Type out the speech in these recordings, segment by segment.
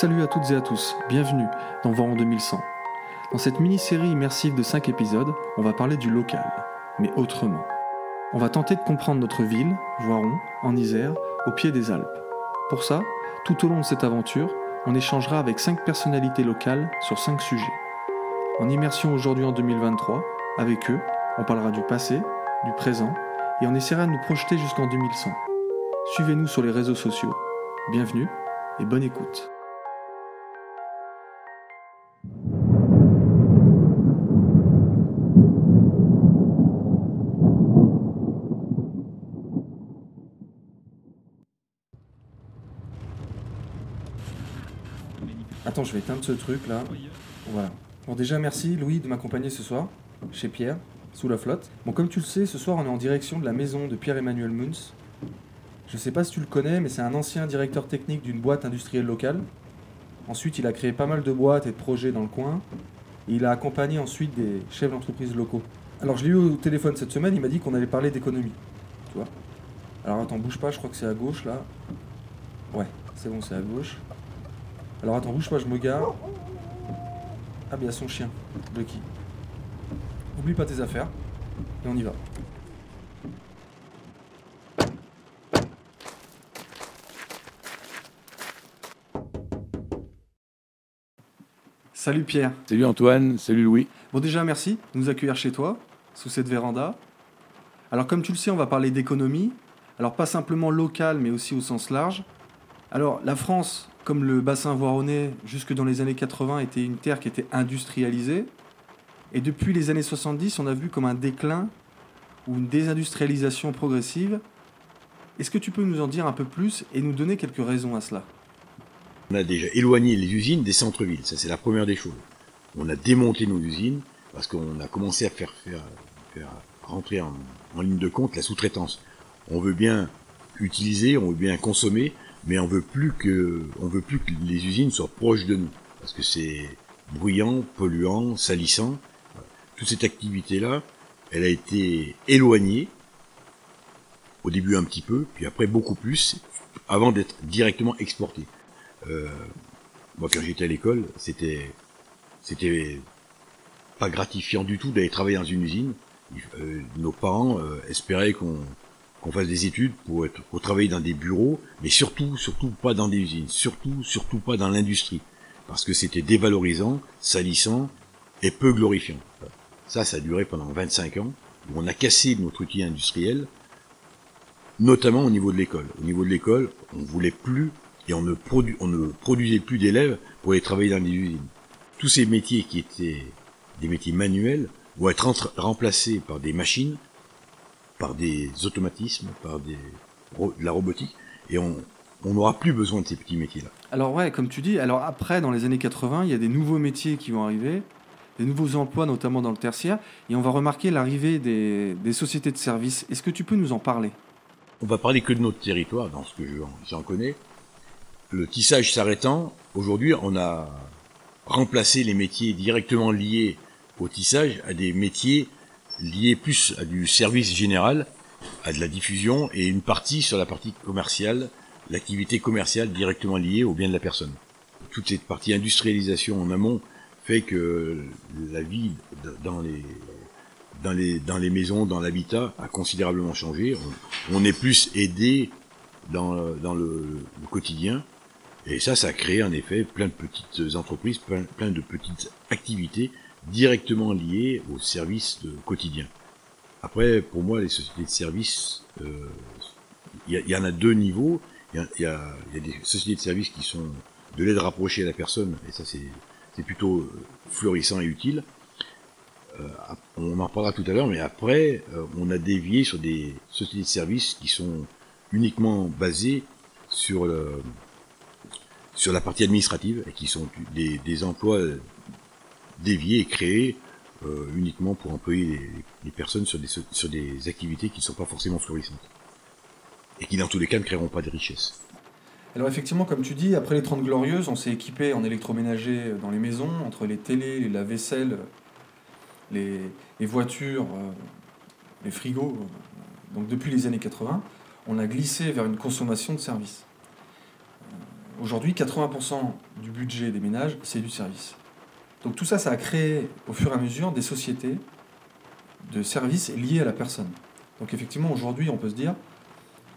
Salut à toutes et à tous, bienvenue dans Voiron 2100. Dans cette mini-série immersive de 5 épisodes, on va parler du local, mais autrement. On va tenter de comprendre notre ville, Voiron, en Isère, au pied des Alpes. Pour ça, tout au long de cette aventure, on échangera avec 5 personnalités locales sur 5 sujets. En immersion aujourd'hui en 2023, avec eux, on parlera du passé, du présent, et on essaiera de nous projeter jusqu'en 2100. Suivez-nous sur les réseaux sociaux. Bienvenue et bonne écoute. Je vais éteindre ce truc là. Voilà. Bon, déjà, merci Louis de m'accompagner ce soir, chez Pierre, sous la flotte. Bon, comme tu le sais, ce soir on est en direction de la maison de Pierre-Emmanuel Muns. Je sais pas si tu le connais, mais c'est un ancien directeur technique d'une boîte industrielle locale. Ensuite, il a créé pas mal de boîtes et de projets dans le coin. Et il a accompagné ensuite des chefs d'entreprise locaux. Alors, je l'ai eu au téléphone cette semaine, il m'a dit qu'on allait parler d'économie. Tu vois Alors, attends, bouge pas, je crois que c'est à gauche là. Ouais, c'est bon, c'est à gauche. Alors, attends, bouge pas, je me gare. Ah, bien, son chien, Lucky. Oublie pas tes affaires. Et on y va. Salut Pierre. Salut Antoine, salut Louis. Bon déjà merci de nous accueillir chez toi, sous cette véranda. Alors comme tu le sais, on va parler d'économie. Alors pas simplement locale, mais aussi au sens large. Alors la France, comme le bassin voironnais, jusque dans les années 80, était une terre qui était industrialisée. Et depuis les années 70, on a vu comme un déclin ou une désindustrialisation progressive. Est-ce que tu peux nous en dire un peu plus et nous donner quelques raisons à cela? On a déjà éloigné les usines des centres-villes, ça c'est la première des choses. On a démonté nos usines parce qu'on a commencé à faire, faire, rentrer en, en ligne de compte la sous-traitance. On veut bien utiliser, on veut bien consommer, mais on veut plus que, on veut plus que les usines soient proches de nous, parce que c'est bruyant, polluant, salissant. Toute cette activité-là, elle a été éloignée, au début un petit peu, puis après beaucoup plus, avant d'être directement exportée. Euh, moi, quand j'étais à l'école, c'était, c'était pas gratifiant du tout d'aller travailler dans une usine. Euh, nos parents euh, espéraient qu'on qu'on fasse des études pour être pour travailler dans des bureaux, mais surtout surtout pas dans des usines, surtout surtout pas dans l'industrie, parce que c'était dévalorisant, salissant et peu glorifiant. Ça, ça a duré pendant 25 ans, où on a cassé notre outil industriel, notamment au niveau de l'école. Au niveau de l'école, on voulait plus et on ne, produ on ne produisait plus d'élèves pour aller travailler dans des usines. Tous ces métiers qui étaient des métiers manuels vont être remplacés par des machines, par des automatismes, par des, de la robotique, et on n'aura plus besoin de ces petits métiers-là. Alors ouais, comme tu dis, alors après, dans les années 80, il y a des nouveaux métiers qui vont arriver, des nouveaux emplois, notamment dans le tertiaire, et on va remarquer l'arrivée des, des, sociétés de services. Est-ce que tu peux nous en parler? On va parler que de notre territoire, dans ce que j'en connais. Le tissage s'arrêtant, aujourd'hui, on a remplacé les métiers directement liés au tissage à des métiers liés plus à du service général, à de la diffusion, et une partie sur la partie commerciale, l'activité commerciale directement liée au bien de la personne. Toute cette partie industrialisation en amont fait que la vie dans les dans les dans les maisons, dans l'habitat a considérablement changé. On, est plus aidé dans dans le, quotidien et ça, ça a créé en effet plein de petites entreprises, plein, plein de petites activités directement liées au service de quotidien. Après, pour moi, les sociétés de services, il euh, y, y, en a deux niveaux. Il y, a des sociétés de services qui sont de l'aide rapprochée à la personne, et ça c'est plutôt florissant et utile. Euh, on en reparlera tout à l'heure, mais après, euh, on a dévié sur des sociétés de services qui sont uniquement basées sur la partie administrative et qui sont des emplois déviés et créés euh, uniquement pour employer les, personnes sur des, activités qui ne sont pas forcément florissantes et qui dans tous les cas ne créeront pas de richesses. Alors effectivement, comme tu dis, après les 30 glorieuses, on s'est équipé en électroménager dans les maisons, entre les télés, les lave-vaisselle, les, les, voitures, euh, les frigos. Donc depuis les années 80, on a glissé vers une consommation de services. aujourd'hui, 80% du budget des ménages, c'est du service. Donc tout ça, ça a créé au fur et à mesure des sociétés de services liés à la personne. Donc effectivement, aujourd'hui, on peut se dire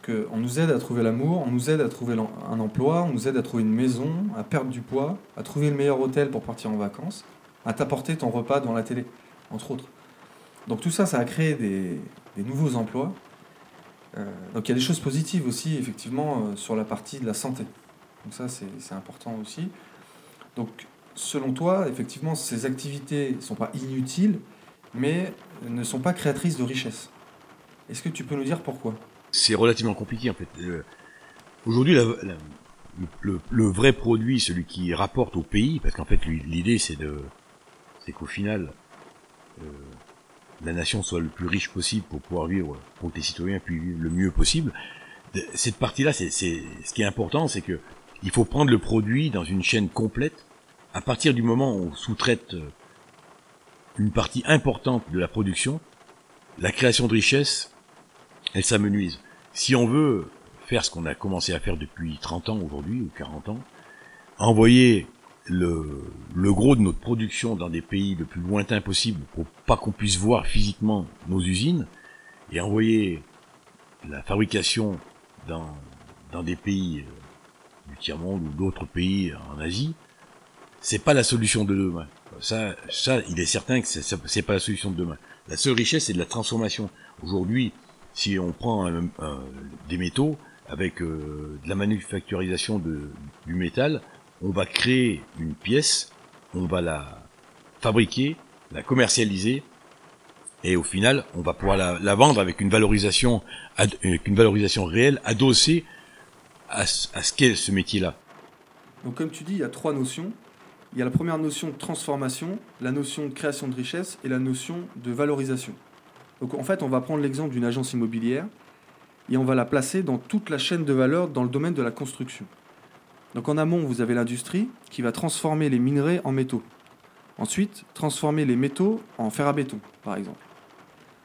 qu'on nous aide à trouver l'amour, on nous aide à trouver un emploi, on nous aide à trouver une maison, à perdre du poids, à trouver le meilleur hôtel pour partir en vacances, à t'apporter ton repas dans la télé, entre autres. Donc tout ça, ça a créé des, nouveaux emplois. Euh, donc il y a des choses positives aussi, effectivement, euh, sur la partie de la santé. Donc ça, c'est important aussi. Donc selon toi, effectivement, ces activités ne sont pas inutiles, mais ne sont pas créatrices de richesse. Est-ce que tu peux nous dire pourquoi? C'est relativement compliqué en fait. Euh, aujourd'hui, le, vrai produit, celui qui rapporte au pays, parce qu'en fait l'idée c'est de, c'est qu'au final, euh, la nation soit le plus riche possible pour pouvoir vivre, pour que les citoyens puissent vivre le mieux possible. Cette partie-là, c'est, ce qui est important, c'est que il faut prendre le produit dans une chaîne complète. À partir du moment où on sous-traite euh, une partie importante de la production, la création de richesse, elle s'amenuise. Si on veut faire ce qu'on a commencé à faire depuis 30 ans aujourd'hui, ou 40 ans, envoyer le, le, gros de notre production dans des pays le plus lointains possible pour pas qu'on puisse voir physiquement nos usines, et envoyer la fabrication dans, dans des pays euh, du tiers-monde ou d'autres pays en Asie, c'est pas la solution de demain. Ça, ça, il est certain que c'est pas la solution de demain. La seule richesse, c'est de la transformation. Aujourd'hui, si on prend des métaux avec euh, de la manufacturisation du métal, on va créer une pièce, on va la fabriquer, la commercialiser, et au final, on va pouvoir la, la vendre avec une valorisation, avec une valorisation réelle adossée à, à ce qu'est ce métier-là. Donc, comme tu dis, il y a trois notions il y a la première notion de transformation, la notion de création de richesse et la notion de valorisation. Donc en fait, on va prendre l'exemple d'une agence immobilière et on va la placer dans toute la chaîne de valeur dans le domaine de la construction. Donc en amont, vous avez l'industrie qui va transformer les minerais en métaux. Ensuite, transformer les métaux en fer à béton, par exemple.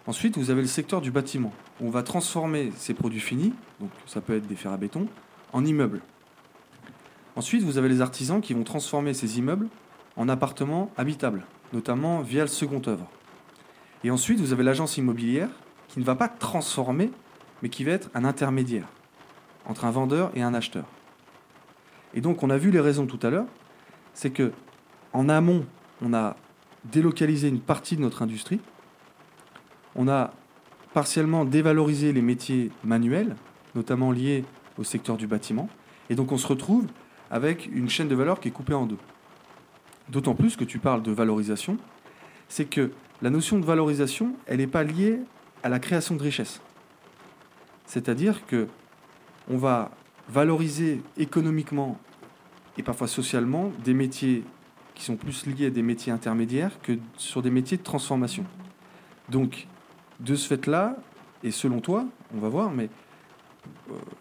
Ensuite, vous avez le secteur du bâtiment, où on va transformer ces produits finis, donc ça peut être des fers à béton, en immeubles. Ensuite, vous avez les artisans qui vont transformer ces immeubles en appartements habitables, notamment via le second œuvre. Et ensuite, vous avez l'agence immobilière qui ne va pas transformer, mais qui va être un intermédiaire entre un vendeur et un acheteur. Et donc, on a vu les raisons tout à l'heure, c'est que en amont, on a délocalisé une partie de notre industrie, on a partiellement dévalorisé les métiers manuels, notamment liés au secteur du bâtiment, et donc on se retrouve avec une chaîne de valeur qui est coupée en deux. D'autant plus que tu parles de valorisation, c'est que la notion de valorisation, elle n'est pas liée à la création de richesse. C'est-à-dire que on va valoriser économiquement et parfois socialement des métiers qui sont plus liés à des métiers intermédiaires que sur des métiers de transformation. Donc, de ce fait-là, et selon toi, on va voir, mais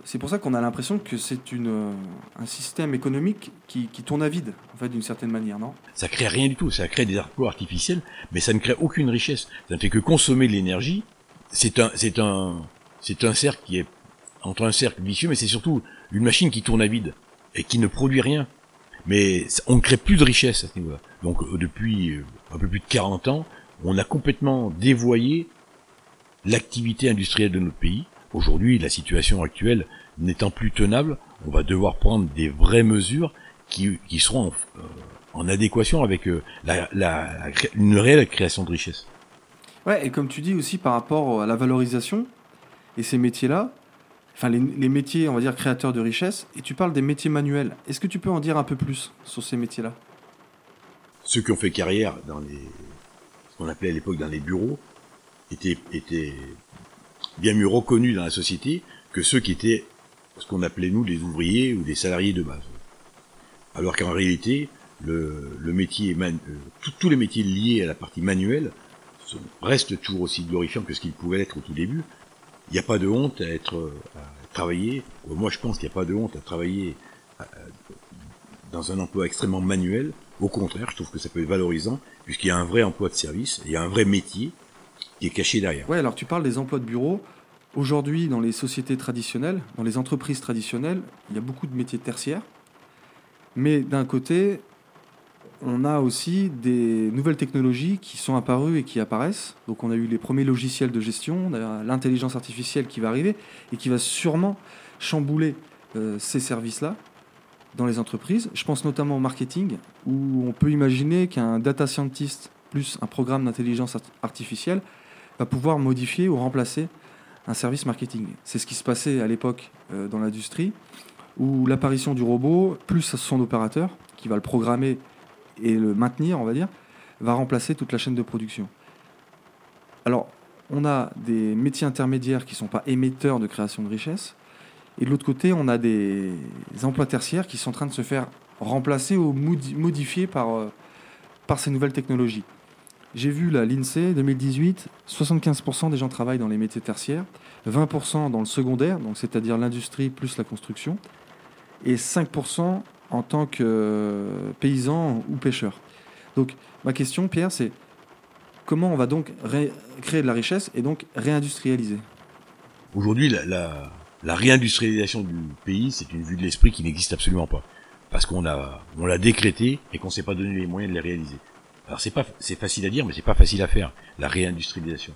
c'est pour ça qu'on a l'impression que c'est euh, un système économique qui, tourne à vide, en fait, d'une certaine manière, non? Ça crée rien du tout, ça crée des emplois artificiels, mais ça ne crée aucune richesse. Ça ne fait que consommer de l'énergie. C'est un, c'est un, c'est un cercle qui est entre un cercle vicieux, mais c'est surtout une machine qui tourne à vide et qui ne produit rien. Mais on ne crée plus de richesse à ce niveau-là. Donc euh, depuis un peu plus de 40 ans, on a complètement dévoyé l'activité industrielle de notre pays Aujourd'hui, la situation actuelle n'étant plus tenable, on va devoir prendre des vraies mesures qui, qui seront en, euh, adéquation avec euh, la, la, une réelle création de richesse. Ouais, et comme tu dis aussi par rapport à la valorisation et ces métiers-là, enfin les, les, métiers, on va dire créateurs de richesse, et tu parles des métiers manuels. Est-ce que tu peux en dire un peu plus sur ces métiers-là? Ceux qui ont fait carrière dans les, ce qu'on appelait à l'époque dans les bureaux, étaient, étaient bien mieux reconnus dans la société que ceux qui étaient ce qu'on appelait nous des ouvriers ou des salariés de base. Alors qu'en réalité, le, le métier, euh, tous les métiers liés à la partie manuelle restent toujours aussi glorifiants que ce qu'ils pouvaient être au tout début. Il n'y a pas de honte à être à travailler. Moi, je pense qu'il n'y a pas de honte à travailler dans un emploi extrêmement manuel. Au contraire, je trouve que ça peut être valorisant puisqu'il y a un vrai emploi de service, il y a un vrai métier qui est caché derrière. Ouais, alors tu parles des emplois de bureau. Aujourd'hui, dans les sociétés traditionnelles, dans les entreprises traditionnelles, il y a beaucoup de métiers tertiaires. Mais d'un côté, on a aussi des nouvelles technologies qui sont apparues et qui apparaissent. Donc on a eu les premiers logiciels de gestion, l'intelligence artificielle qui va arriver et qui va sûrement chambouler euh, ces services-là dans les entreprises. Je pense notamment au marketing, où on peut imaginer qu'un data scientist plus un programme d'intelligence artificielle va pouvoir modifier ou remplacer un service marketing. C'est ce qui se passait à l'époque euh, dans l'industrie, où l'apparition du robot, plus son opérateur, qui va le programmer et le maintenir, on va dire, va remplacer toute la chaîne de production. Alors, on a des métiers intermédiaires qui ne sont pas émetteurs de création de richesse, et de l'autre côté, on a des emplois tertiaires qui sont en train de se faire remplacer ou modifier euh, par ces nouvelles technologies. J'ai vu la l'INSEE 2018, 75% des gens travaillent dans les métiers tertiaires, 20% dans le secondaire, donc c'est-à-dire l'industrie plus la construction, et 5% en tant que euh, paysan ou pêcheur. Donc ma question, Pierre, c'est comment on va donc créer de la richesse et donc réindustrialiser? Aujourd'hui, la, réindustrialisation du pays, c'est une vue de l'esprit qui n'existe absolument pas. Parce qu'on a, on l'a décrété et qu'on ne s'est pas donné les moyens de les réaliser. Alors c'est pas, c'est facile à dire, mais c'est pas facile à faire, la réindustrialisation.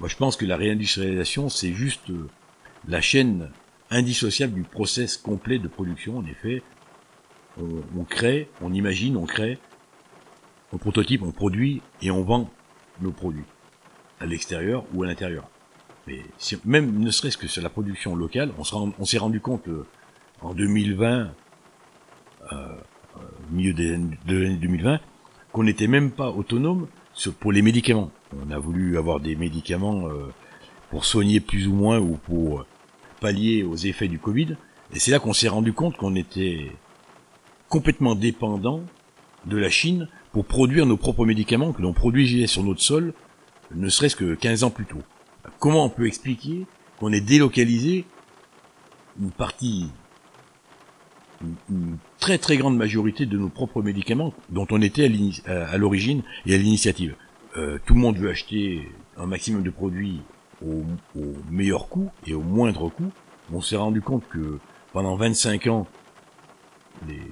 Moi, je pense que la réindustrialisation, c'est juste euh, la chaîne indissociable du process complet de production. En effet, on, crée, on imagine, on crée, on prototype, on produit et on vend nos produits à l'extérieur ou à l'intérieur. Mais même ne serait-ce que sur la production locale, on s'est rendu compte euh, en 2020, euh, euh, milieu de l'année 2020, qu'on n'était même pas autonome pour les médicaments. On a voulu avoir des médicaments euh, pour soigner plus ou moins ou pour pallier aux effets du Covid. Et c'est là qu'on s'est rendu compte qu'on était complètement dépendant de la Chine pour produire nos propres médicaments que l'on produisait sur notre sol, ne serait-ce que 15 ans plus tôt. Comment on peut expliquer qu'on ait délocalisé une partie, très très grande majorité de nos propres médicaments dont on était à l'origine et à l'initiative euh, Tout le monde veut acheter un maximum de produits au, meilleur coût et au moindre coût. On s'est rendu compte que pendant 25 ans,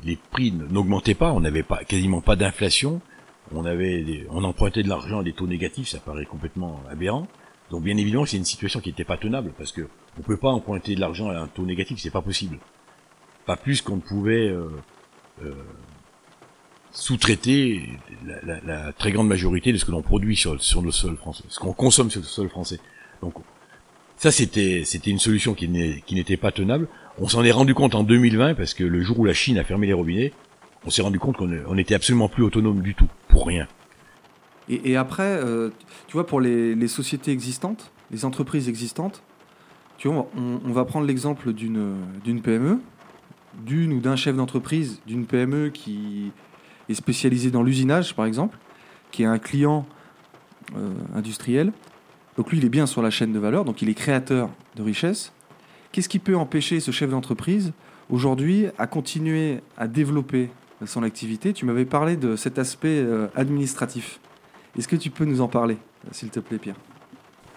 les, prix n'augmentaient pas, on n'avait pas quasiment pas d'inflation, on avait on empruntait de l'argent à des taux négatifs, ça paraît complètement aberrant. Donc bien évidemment, c'est une situation qui n'était pas tenable parce que on peut pas emprunter de l'argent à un taux négatif, c'est pas possible. Pas plus qu'on ne pouvait euh, euh, sous-traiter la, très grande majorité de ce que l'on produit sur, sur le sol français, ce qu'on consomme sur le sol français. Donc ça, c'était c'était une solution qui n'était pas tenable. On s'en est rendu compte en 2020 parce que le jour où la Chine a fermé les robinets, on s'est rendu compte qu'on n'était absolument plus autonome du tout, pour rien. Et, après, euh, tu vois, pour les, sociétés existantes, les entreprises existantes, tu vois, on, va prendre l'exemple d'une PME, d'une ou d'un chef d'entreprise d'une PME qui est spécialisé dans l'usinage, par exemple, qui est un client euh, industriel. Donc lui, il est bien sur la chaîne de valeur, donc il est créateur de richesse. Qu'est-ce qui peut empêcher ce chef d'entreprise aujourd'hui à continuer à développer son activité? Tu m'avais parlé de cet aspect euh, administratif. Est-ce que tu peux nous en parler, s'il te plaît, Pierre?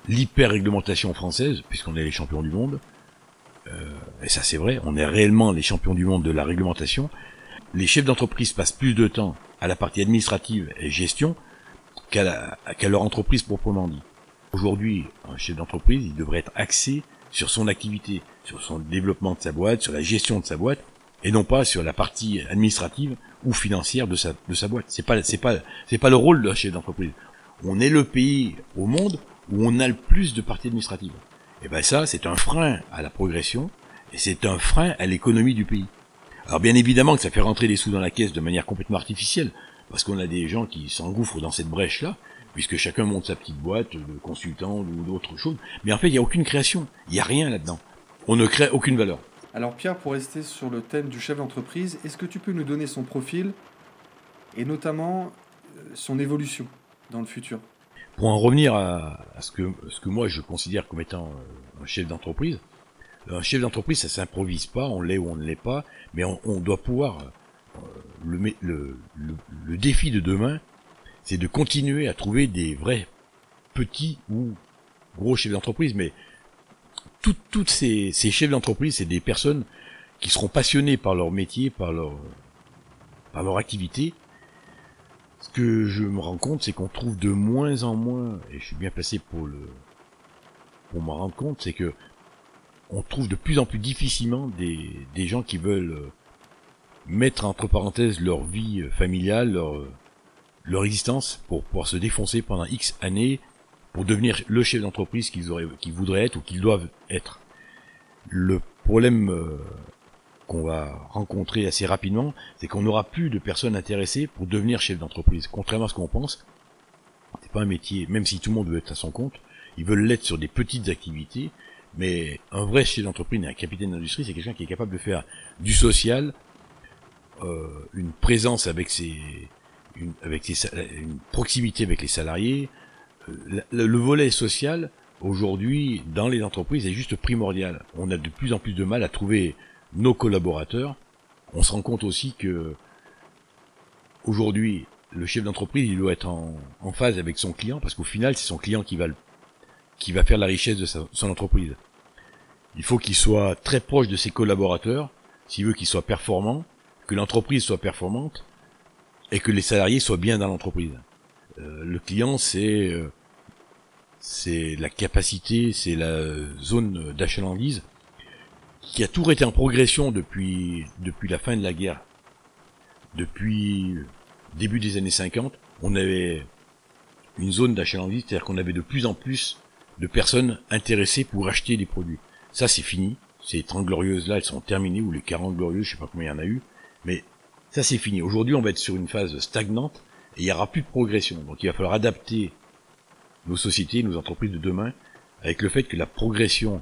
L'hyper-réglementation française, puisqu'on est les champions du monde, euh, et ça c'est vrai, on est réellement les champions du monde de la réglementation, les chefs d'entreprise passent plus de temps à la partie administrative et gestion qu'à leur entreprise proprement dit. Aujourd'hui, un chef d'entreprise, il devrait être axé sur son activité, sur son développement de sa boîte, sur la gestion de sa boîte, et non pas sur la partie administrative ou financière de sa, de sa boîte. C'est pas, c'est pas, c'est pas le rôle d'un chef d'entreprise. On est le pays au monde où on a le plus de parties administratives. Et ben ça, c'est un frein à la progression, et c'est un frein à l'économie du pays. Alors bien évidemment que ça fait rentrer des sous dans la caisse de manière complètement artificielle, parce qu'on a des gens qui s'engouffrent dans cette brèche-là, puisque chacun monte sa petite boîte de consultant ou d'autres choses. Mais en fait, il n'y a aucune création. Il n'y a rien là-dedans. On ne crée aucune valeur. Alors Pierre, pour rester sur le thème du chef d'entreprise, est-ce que tu peux nous donner son profil et notamment euh, son évolution dans le futur? Pour en revenir à, ce, que, ce que moi je considère comme étant euh, un chef d'entreprise, un chef d'entreprise ça s'improvise pas, on l'est ou on ne l'est pas, mais on, doit pouvoir euh, le, défi de demain, c'est de continuer à trouver des vrais petits ou gros chefs d'entreprise, mais toutes ces, ces chefs d'entreprise, c'est des personnes qui seront passionnées par leur métier, par leur par leur activité, ce que je me rends compte, c'est qu'on trouve de moins en moins, et je suis bien placé pour le pour m'en rendre compte, c'est que on trouve de plus en plus difficilement des, des gens qui veulent euh, mettre entre parenthèses leur vie euh, familiale, leur, leur existence pour pouvoir se défoncer pendant X années pour devenir le chef d'entreprise qu'ils auraient, qu'ils voudraient être ou qu'ils doivent être. Le problème euh, qu'on va rencontrer assez rapidement, c'est qu'on n'aura plus de personnes intéressées pour devenir chef d'entreprise. Contrairement à ce qu'on pense, c'est pas un métier, même si tout le monde veut être à son compte, ils veulent l'être sur des petites activités, mais un vrai chef d'entreprise un capitaine d'industrie, c'est quelqu'un qui est capable de faire du social, euh, une présence avec ses, une, avec ses, une proximité avec les salariés. Euh, le, le volet social, aujourd'hui, dans les entreprises, est juste primordial. On a de plus en plus de mal à trouver nos collaborateurs. On se rend compte aussi que aujourd'hui, le chef d'entreprise, il doit être en, en, phase avec son client, parce qu'au final, c'est son client qui va, le, qui va faire la richesse de sa, son entreprise. Il faut qu'il soit très proche de ses collaborateurs, s'il veut qu'il soit performant, que l'entreprise soit performante, et que les salariés soient bien dans l'entreprise. Euh, le client, c'est euh, c'est la capacité, c'est la zone d'achalandise qui a toujours été en progression depuis depuis la fin de la guerre. Depuis début des années 50, on avait une zone d'achalandise, c'est-à-dire qu'on avait de plus en plus de personnes intéressées pour acheter des produits. Ça, c'est fini. Ces 30 glorieuses là, elles sont terminées, ou les 40 glorieuses, je sais pas combien il y en a eu. Mais ça, c'est fini. Aujourd'hui, on va être sur une phase stagnante et il n'y aura plus de progression. Donc, il va falloir adapter nos sociétés, nos entreprises de demain avec le fait que la progression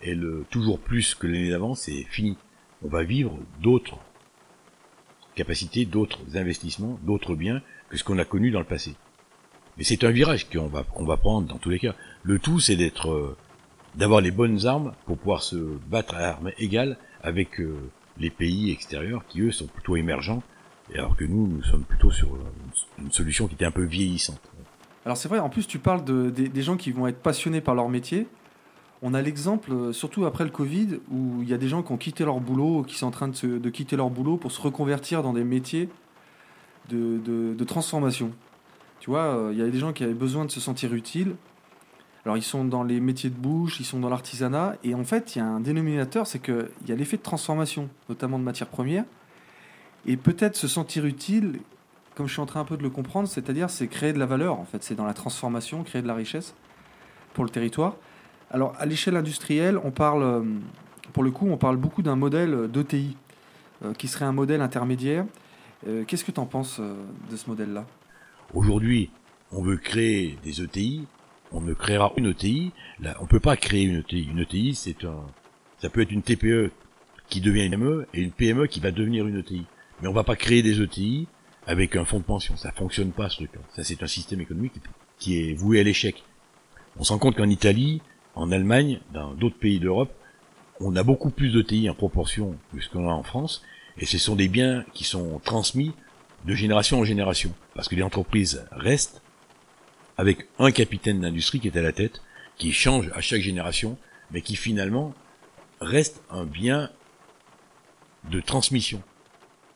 est toujours plus que l'année d'avant, c'est fini. On va vivre d'autres capacités, d'autres investissements, d'autres biens que ce qu'on a connu dans le passé. Mais c'est un virage qu'on va, qu'on va prendre dans tous les cas. Le tout, c'est d'être, euh, d'avoir les bonnes armes pour pouvoir se battre à armes égales avec euh, les pays extérieurs qui eux sont plutôt émergents, alors que nous, nous sommes plutôt sur une solution qui était un peu vieillissante. Alors c'est vrai, en plus tu parles de, des, gens qui vont être passionnés par leur métier. On a l'exemple, euh, surtout après le Covid, où il y a des gens qui ont quitté leur boulot, qui sont en train de, quitter leur boulot pour se reconvertir dans des métiers de, de, transformation. Tu vois, euh, il y a des gens qui avaient besoin de se sentir utiles. Alors ils sont dans les métiers de bouche, ils sont dans l'artisanat, et en fait il y a un dénominateur, c'est qu'il y a l'effet de transformation, notamment de matières premières, et peut-être se sentir utile, comme je suis en train un peu de le comprendre, c'est-à-dire c'est créer de la valeur, en fait, c'est dans la transformation, créer de la richesse pour le territoire. Alors à l'échelle industrielle, on parle, pour le coup, on parle beaucoup d'un modèle d'ETI, euh, qui serait un modèle intermédiaire. Euh, Qu'est-ce que tu en penses euh, de ce modèle-là? Aujourd'hui, on veut créer des ETI, on ne créera une ETI. Là, on peut pas créer une ETI. Une ETI, c'est un, ça peut être une TPE qui devient une PME et une PME qui va devenir une ETI. Mais on va pas créer des ETI avec un fonds de pension. Ça fonctionne pas, ce truc. Ça, c'est un système économique qui est voué à l'échec. On se rend compte qu'en Italie, en Allemagne, dans d'autres pays d'Europe, on a beaucoup plus d'ETI en proportion que ce qu'on a en France. Et ce sont des biens qui sont transmis de génération en génération. Parce que les entreprises restent avec un capitaine d'industrie qui est à la tête, qui change à chaque génération, mais qui finalement reste un bien de transmission.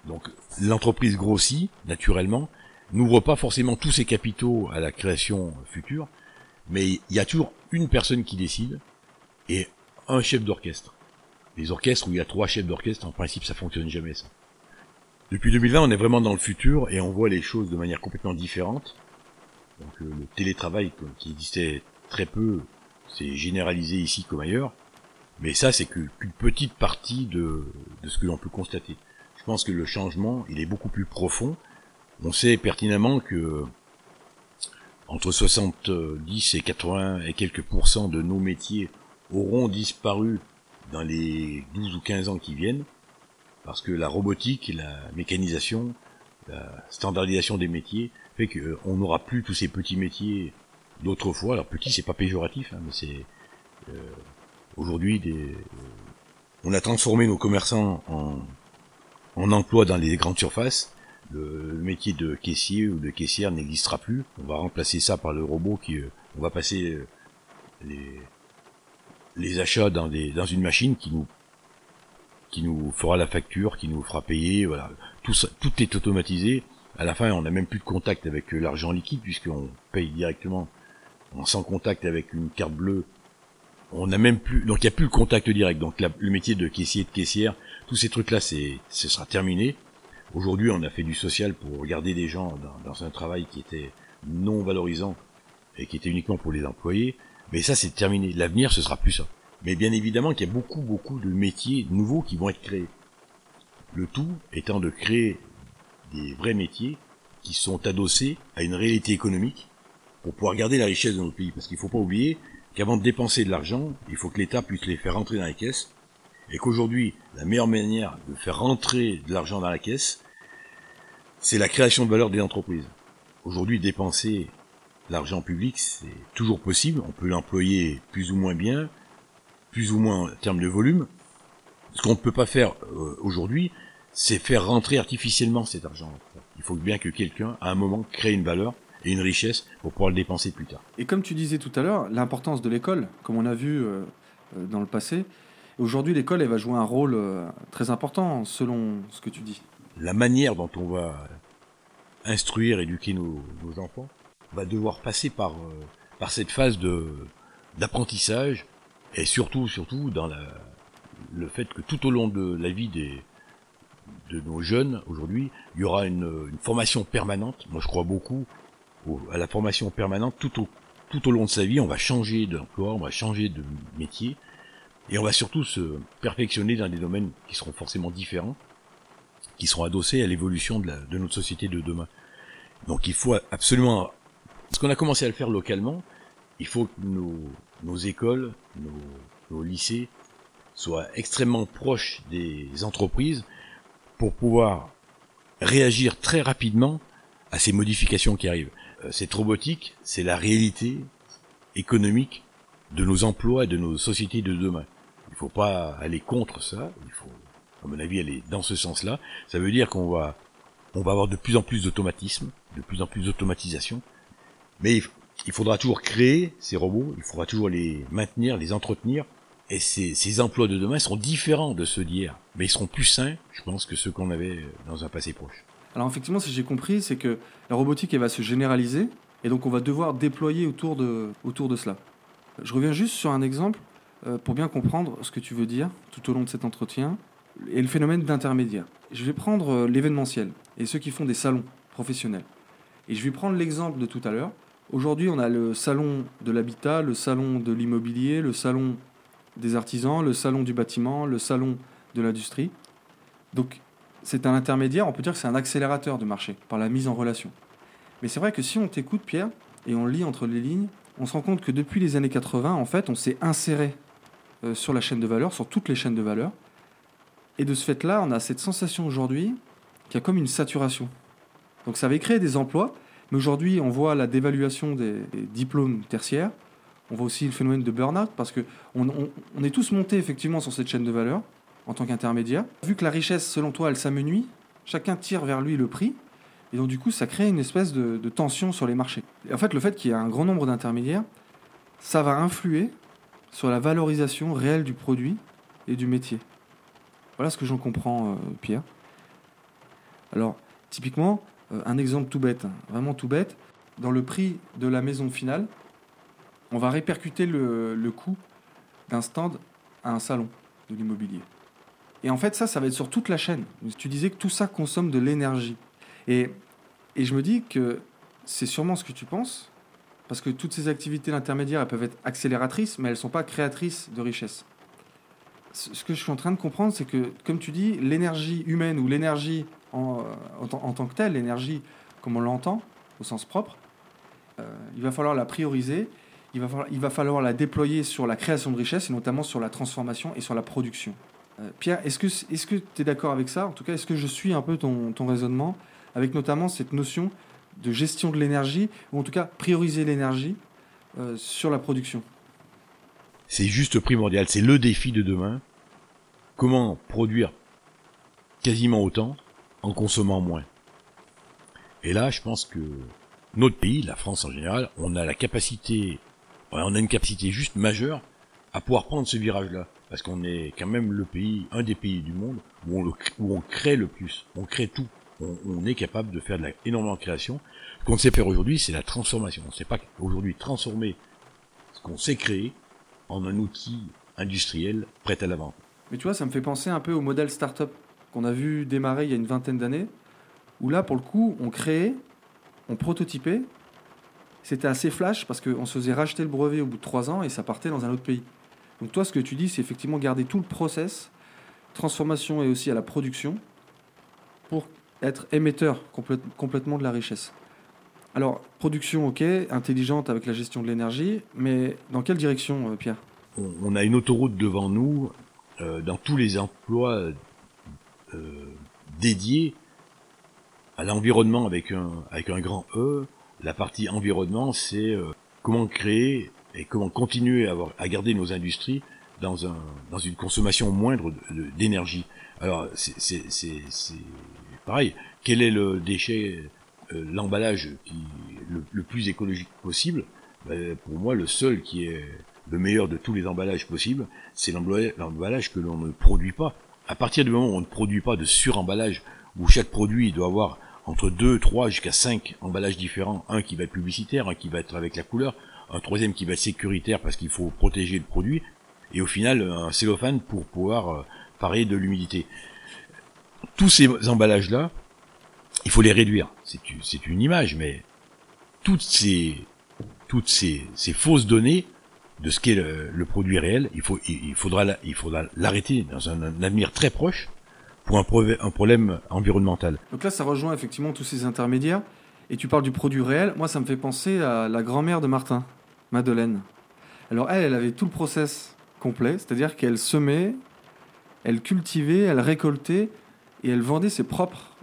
Donc l'entreprise grossit naturellement, n'ouvre pas forcément tous ses capitaux à la création future, mais il y a toujours une personne qui décide et un chef d'orchestre. Les orchestres où il y a trois chefs d'orchestre, en principe, ça fonctionne jamais ça. Depuis 2020, on est vraiment dans le futur et on voit les choses de manière complètement différente. Donc le télétravail qui existait très peu, c'est généralisé ici comme ailleurs. Mais ça, c'est qu'une petite partie de, de ce que l'on peut constater. Je pense que le changement, il est beaucoup plus profond. On sait pertinemment que entre 70 et 80 et quelques pourcents de nos métiers auront disparu dans les 12 ou 15 ans qui viennent, parce que la robotique, la mécanisation, la standardisation des métiers fait qu'on n'aura plus tous ces petits métiers d'autrefois. Alors petit, c'est pas péjoratif, hein, mais c'est euh, aujourd'hui des. Euh, on a transformé nos commerçants en, en emploi dans les grandes surfaces. Le, métier de caissier ou de caissière n'existera plus. On va remplacer ça par le robot qui, euh, on va passer les les achats dans des dans une machine qui nous qui nous fera la facture, qui nous fera payer, voilà. tout, tout est automatisé. À la fin, on n'a même plus de contact avec l'argent liquide puisqu'on paye directement sans contact avec une carte bleue. On n'a même plus, donc il n'y a plus le contact direct. Donc le métier de caissier, de caissière, tous ces trucs-là, c'est, ce sera terminé. Aujourd'hui, on a fait du social pour regarder des gens dans, dans, un travail qui était non valorisant et qui était uniquement pour les employés. Mais ça, c'est terminé. L'avenir, ce sera plus ça. Mais bien évidemment qu'il y a beaucoup, beaucoup de métiers nouveaux qui vont être créés. Le tout étant de créer des vrais métiers qui sont adossés à une réalité économique pour pouvoir garder la richesse de notre pays. Parce qu'il ne faut pas oublier qu'avant de dépenser de l'argent, il faut que l'État puisse les faire rentrer dans les caisses. Et qu'aujourd'hui, la meilleure manière de faire rentrer de l'argent dans la caisse, c'est la création de valeur des entreprises. Aujourd'hui, dépenser l'argent public, c'est toujours possible. On peut l'employer plus ou moins bien, plus ou moins en termes de volume. Ce qu'on ne peut pas faire euh, aujourd'hui, c'est faire rentrer artificiellement cet argent. Il faut bien que quelqu'un, à un moment, crée une valeur et une richesse pour pouvoir le dépenser plus tard. Et comme tu disais tout à l'heure, l'importance de l'école, comme on a vu euh, euh, dans le passé, aujourd'hui l'école, elle va jouer un rôle très important selon ce que tu dis. La manière dont on va instruire, éduquer nos, nos enfants, va devoir passer par, par cette phase de d'apprentissage et surtout, surtout dans la, le fait que tout au long de la vie des, de nos jeunes aujourd'hui, il y aura une, formation permanente. Moi, je crois beaucoup à la formation permanente tout au, tout au long de sa vie. On va changer d'emploi, on va changer de métier, et on va surtout se perfectionner dans des domaines qui seront forcément différents, qui seront adossés à l'évolution de, de notre société de demain. Donc, il faut absolument, parce qu'on a commencé à le faire localement, il faut que nos, nos écoles, nos, nos, lycées soient extrêmement proches des entreprises pour pouvoir réagir très rapidement à ces modifications qui arrivent. Euh, cette robotique, c'est la réalité économique de nos emplois et de nos sociétés de demain. Il ne faut pas aller contre ça, il faut, à mon avis, aller dans ce sens-là. Ça veut dire qu'on va, on va avoir de plus en plus d'automatisme, de plus en plus d'automatisation, mais il faudra toujours créer ces robots, il faudra toujours les maintenir, les entretenir, et ces, emplois de demain seront différents de ceux d'hier, mais ils seront plus sains, je pense, que ceux qu'on avait dans un passé proche. Alors effectivement, si j'ai compris, c'est que la robotique, elle va se généraliser, et donc on va devoir déployer autour de, autour de cela. Je reviens juste sur un exemple euh, pour bien comprendre ce que tu veux dire tout au long de cet entretien, et le phénomène d'intermédiaire. Je vais prendre euh, l'événementiel, et ceux qui font des salons professionnels. Et je vais prendre l'exemple de tout à l'heure, Aujourd'hui, on a le salon de l'habitat, le salon de l'immobilier, le salon des artisans, le salon du bâtiment, le salon de l'industrie. Donc, c'est un intermédiaire, on peut dire que c'est un accélérateur de marché par la mise en relation. Mais c'est vrai que si on t'écoute, Pierre, et on lit entre les lignes, on se rend compte que depuis les années 80, en fait, on s'est inséré euh, sur la chaîne de valeur, sur toutes les chaînes de valeur. Et de ce fait-là, on a cette sensation aujourd'hui qu'il y a comme une saturation. Donc ça avait créé des emplois, mais aujourd'hui, on voit la dévaluation des, diplômes tertiaires. On voit aussi le phénomène de burn-out parce qu'on on, est tous montés effectivement sur cette chaîne de valeur en tant qu'intermédiaire. Vu que la richesse, selon toi, elle s'amenuit, chacun tire vers lui le prix. Et donc, du coup, ça crée une espèce de, tension sur les marchés. En fait, le fait qu'il y ait un grand nombre d'intermédiaires, ça va influer sur la valorisation réelle du produit et du métier. Voilà ce que j'en comprends, euh, Pierre. Alors, typiquement, euh, un exemple tout bête, hein, vraiment tout bête, dans le prix de la maison finale, on va répercuter le, coût d'un stand à un salon de l'immobilier. Et en fait, ça, ça va être sur toute la chaîne. Tu disais que tout ça consomme de l'énergie. Et, et je me dis que c'est sûrement ce que tu penses, parce que toutes ces activités intermédiaires, elles peuvent être accélératrices, mais elles ne sont pas créatrices de richesse. Ce que je suis en train de comprendre, c'est que, comme tu dis, l'énergie humaine ou l'énergie en, en, tant que telle, l'énergie comme on l'entend, au sens propre, euh, il va falloir la prioriser, il va, falloir, la déployer sur la création de richesse et notamment sur la transformation et sur la production. Euh, Pierre, est-ce que tu est es d'accord avec ça? En tout cas, est-ce que je suis un peu ton, ton raisonnement? Avec notamment cette notion de gestion de l'énergie, ou en tout cas prioriser l'énergie euh, sur la production? C'est juste primordial, c'est le défi de demain. Comment produire quasiment autant en consommant moins? Et là, je pense que notre pays, la France en général, on a la capacité, on a une capacité juste majeure à pouvoir prendre ce virage-là. parce qu'on est quand même le pays, un des pays du monde où on, crée le plus, on crée tout, on, est capable de faire de la, énormément de création. Ce qu'on sait faire aujourd'hui, c'est la transformation. On ne sait pas aujourd'hui transformer ce qu'on sait créer en un outil industriel prêt à la vente. Mais tu vois, ça me fait penser un peu au modèle startup qu'on a vu démarrer il y a une vingtaine d'années, où là, pour le coup, on créait, on prototypait. C'était assez flash parce qu'on se faisait racheter le brevet au bout de trois ans et ça partait dans un autre pays. Donc toi, ce que tu dis, c'est effectivement garder tout le process, transformation et aussi à la production, pour être émetteur complètement de la richesse. Alors, production, ok, intelligente avec la gestion de l'énergie, mais dans quelle direction, euh, Pierre? On, a une autoroute devant nous, euh, dans tous les emplois euh, dédiés à l'environnement avec un, avec un grand E. La partie environnement, c'est comment créer et comment continuer à, avoir, à garder nos industries dans, un, dans une consommation moindre d'énergie. Alors, c'est pareil. Quel est le déchet, euh, l'emballage qui le, le, plus écologique possible? Ben, Pour moi, le seul qui est le meilleur de tous les emballages possibles, c'est l'emballage que l'on ne produit pas. À partir du moment où on ne produit pas de suremballage, où chaque produit doit avoir entre 2, 3 jusqu'à 5 emballages différents, un qui va être publicitaire, un qui va être avec la couleur, un troisième qui va être sécuritaire parce qu'il faut protéger le produit, et au final un cellophane pour pouvoir euh, parer de l'humidité. Tous ces emballages-là, il faut les réduire. C'est une image, mais toutes ces, toutes ces, ces fausses données de ce qu'est le, produit réel, il, faudra, il faudra l'arrêter dans un, avenir très proche pour un, problème environnemental. Donc là, ça rejoint effectivement tous ces intermédiaires. Et tu parles du produit réel. Moi, ça me fait penser à la grand-mère de Martin, Madeleine. Alors elle, elle avait tout le process complet, c'est-à-dire qu'elle semait, elle cultivait, elle récoltait et elle vendait ses propres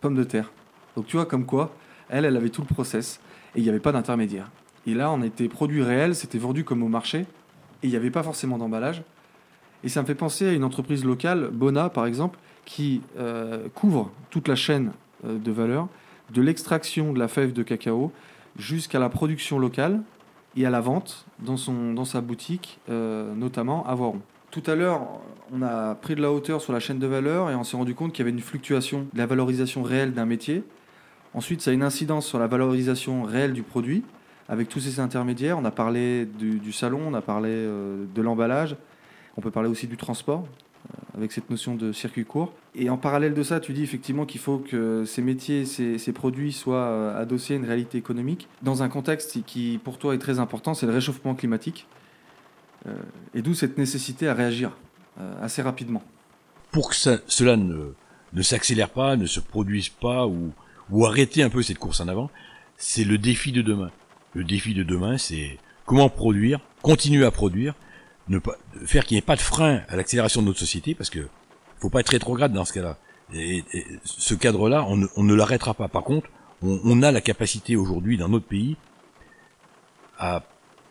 pommes de terre. Donc tu vois comme quoi, elle, elle avait tout le process et il n'y avait pas d'intermédiaire. Et là, on était produit réel, c'était vendu comme au marché et il n'y avait pas forcément d'emballage. Et ça me fait penser à une entreprise locale, Bona par exemple, qui euh, couvre toute la chaîne euh, de valeur, de l'extraction de la fève de cacao jusqu'à la production locale et à la vente dans, son, dans sa boutique, euh, notamment à Voiron. Tout à l'heure, on a pris de la hauteur sur la chaîne de valeur et on s'est rendu compte qu'il y avait une fluctuation de la valorisation réelle d'un métier. Ensuite, ça a une incidence sur la valorisation réelle du produit avec tous ces intermédiaires. On a parlé du, salon, on a parlé de l'emballage, on peut parler aussi du transport avec cette notion de circuit court. Et en parallèle de ça, tu dis effectivement qu'il faut que ces métiers, ces, produits soient euh, adossés à une réalité économique dans un contexte qui, pour toi, est très important, c'est le réchauffement climatique. et d'où cette nécessité à réagir assez rapidement. Pour que cela ne, ne s'accélère pas, ne se produise pas, ou, ou arrêter un peu cette course en avant, c'est le défi de demain. Le défi de demain, c'est comment produire, continuer à produire, ne pas faire qu'il n'y ait pas de frein à l'accélération de notre société, parce que faut pas être rétrograde dans ce cas-là. Et, ce cadre-là, on, ne, l'arrêtera pas. Par contre, on, a la capacité aujourd'hui dans notre pays à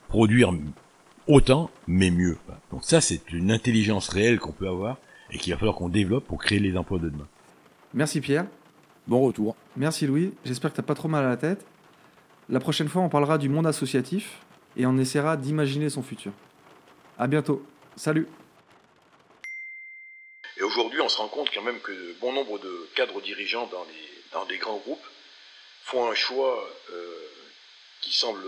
produire autant, mais mieux. Donc ça, c'est une intelligence réelle qu'on peut avoir et qu'il va falloir qu'on développe pour créer les emplois de demain. Merci Pierre. Bon retour. Merci Louis. J'espère que tu n'as pas trop mal à la tête. La prochaine fois, on parlera du monde associatif et on essaiera d'imaginer son futur. À bientôt. Salut. Et aujourd'hui, on se rend compte quand même que bon nombre de cadres dirigeants dans, les, dans des grands groupes font un choix euh, qui, semble,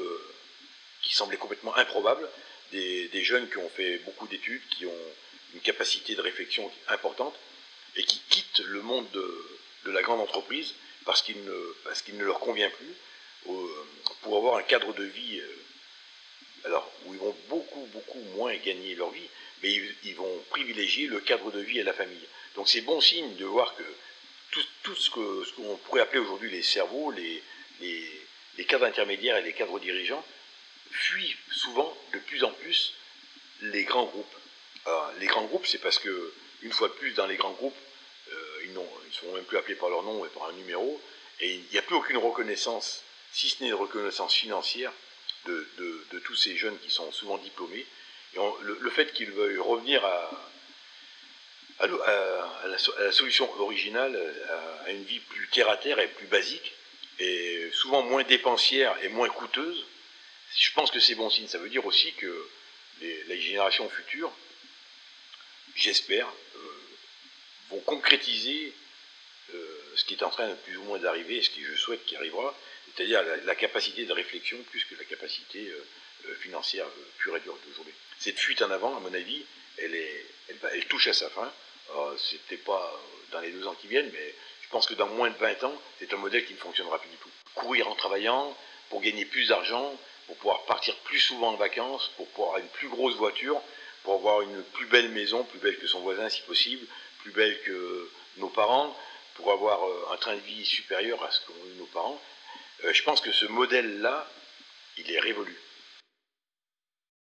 qui semblait complètement improbable. Des, des jeunes qui ont fait beaucoup d'études, qui ont une capacité de réflexion importante et qui quittent le monde de, la grande entreprise parce qu'il ne, ne leur convient plus pour avoir un cadre de vie euh, alors, où ils vont beaucoup, beaucoup moins gagner leur vie, mais ils, vont privilégier le cadre de vie et la famille. Donc c'est bon signe de voir que tout, ce qu'on pourrait appeler aujourd'hui les cerveaux, les, les, les, cadres intermédiaires et les cadres dirigeants, fuient souvent de plus en plus les grands groupes. Alors, les grands groupes, c'est parce que, une fois de plus, dans les grands groupes, euh, ils ne sont même plus appelés par leur nom et par un numéro, et il n'y a plus aucune reconnaissance si ce n'est une reconnaissance financière de, tous ces jeunes qui sont souvent diplômés. Et le, fait qu'ils veuillent revenir à, la, solution originale, à, une vie plus terre à terre et plus basique, et souvent moins dépensière et moins coûteuse, je pense que c'est bon signe. Ça veut dire aussi que les, générations futures j'espère, vont concrétiser ce qui est en train de plus ou moins d'arriver, ce que je souhaite qui arrivera, c'est-à-dire la, capacité de réflexion plus que la capacité financière pure et dure d'aujourd'hui. Cette fuite en avant, à mon avis, elle, touche à sa fin. C'était pas dans les deux ans qui viennent, mais je pense que dans moins de 20 ans, c'est un modèle qui ne fonctionnera plus du tout. Courir en travaillant pour gagner plus d'argent, pour pouvoir partir plus souvent en vacances, pour pouvoir avoir une plus grosse voiture, pour avoir une plus belle maison, plus belle que son voisin si possible, plus belle que nos parents, pour avoir euh, un train de vie supérieur à ce qu'ont eu nos parents. Euh, je pense que ce modèle-là, il est révolu.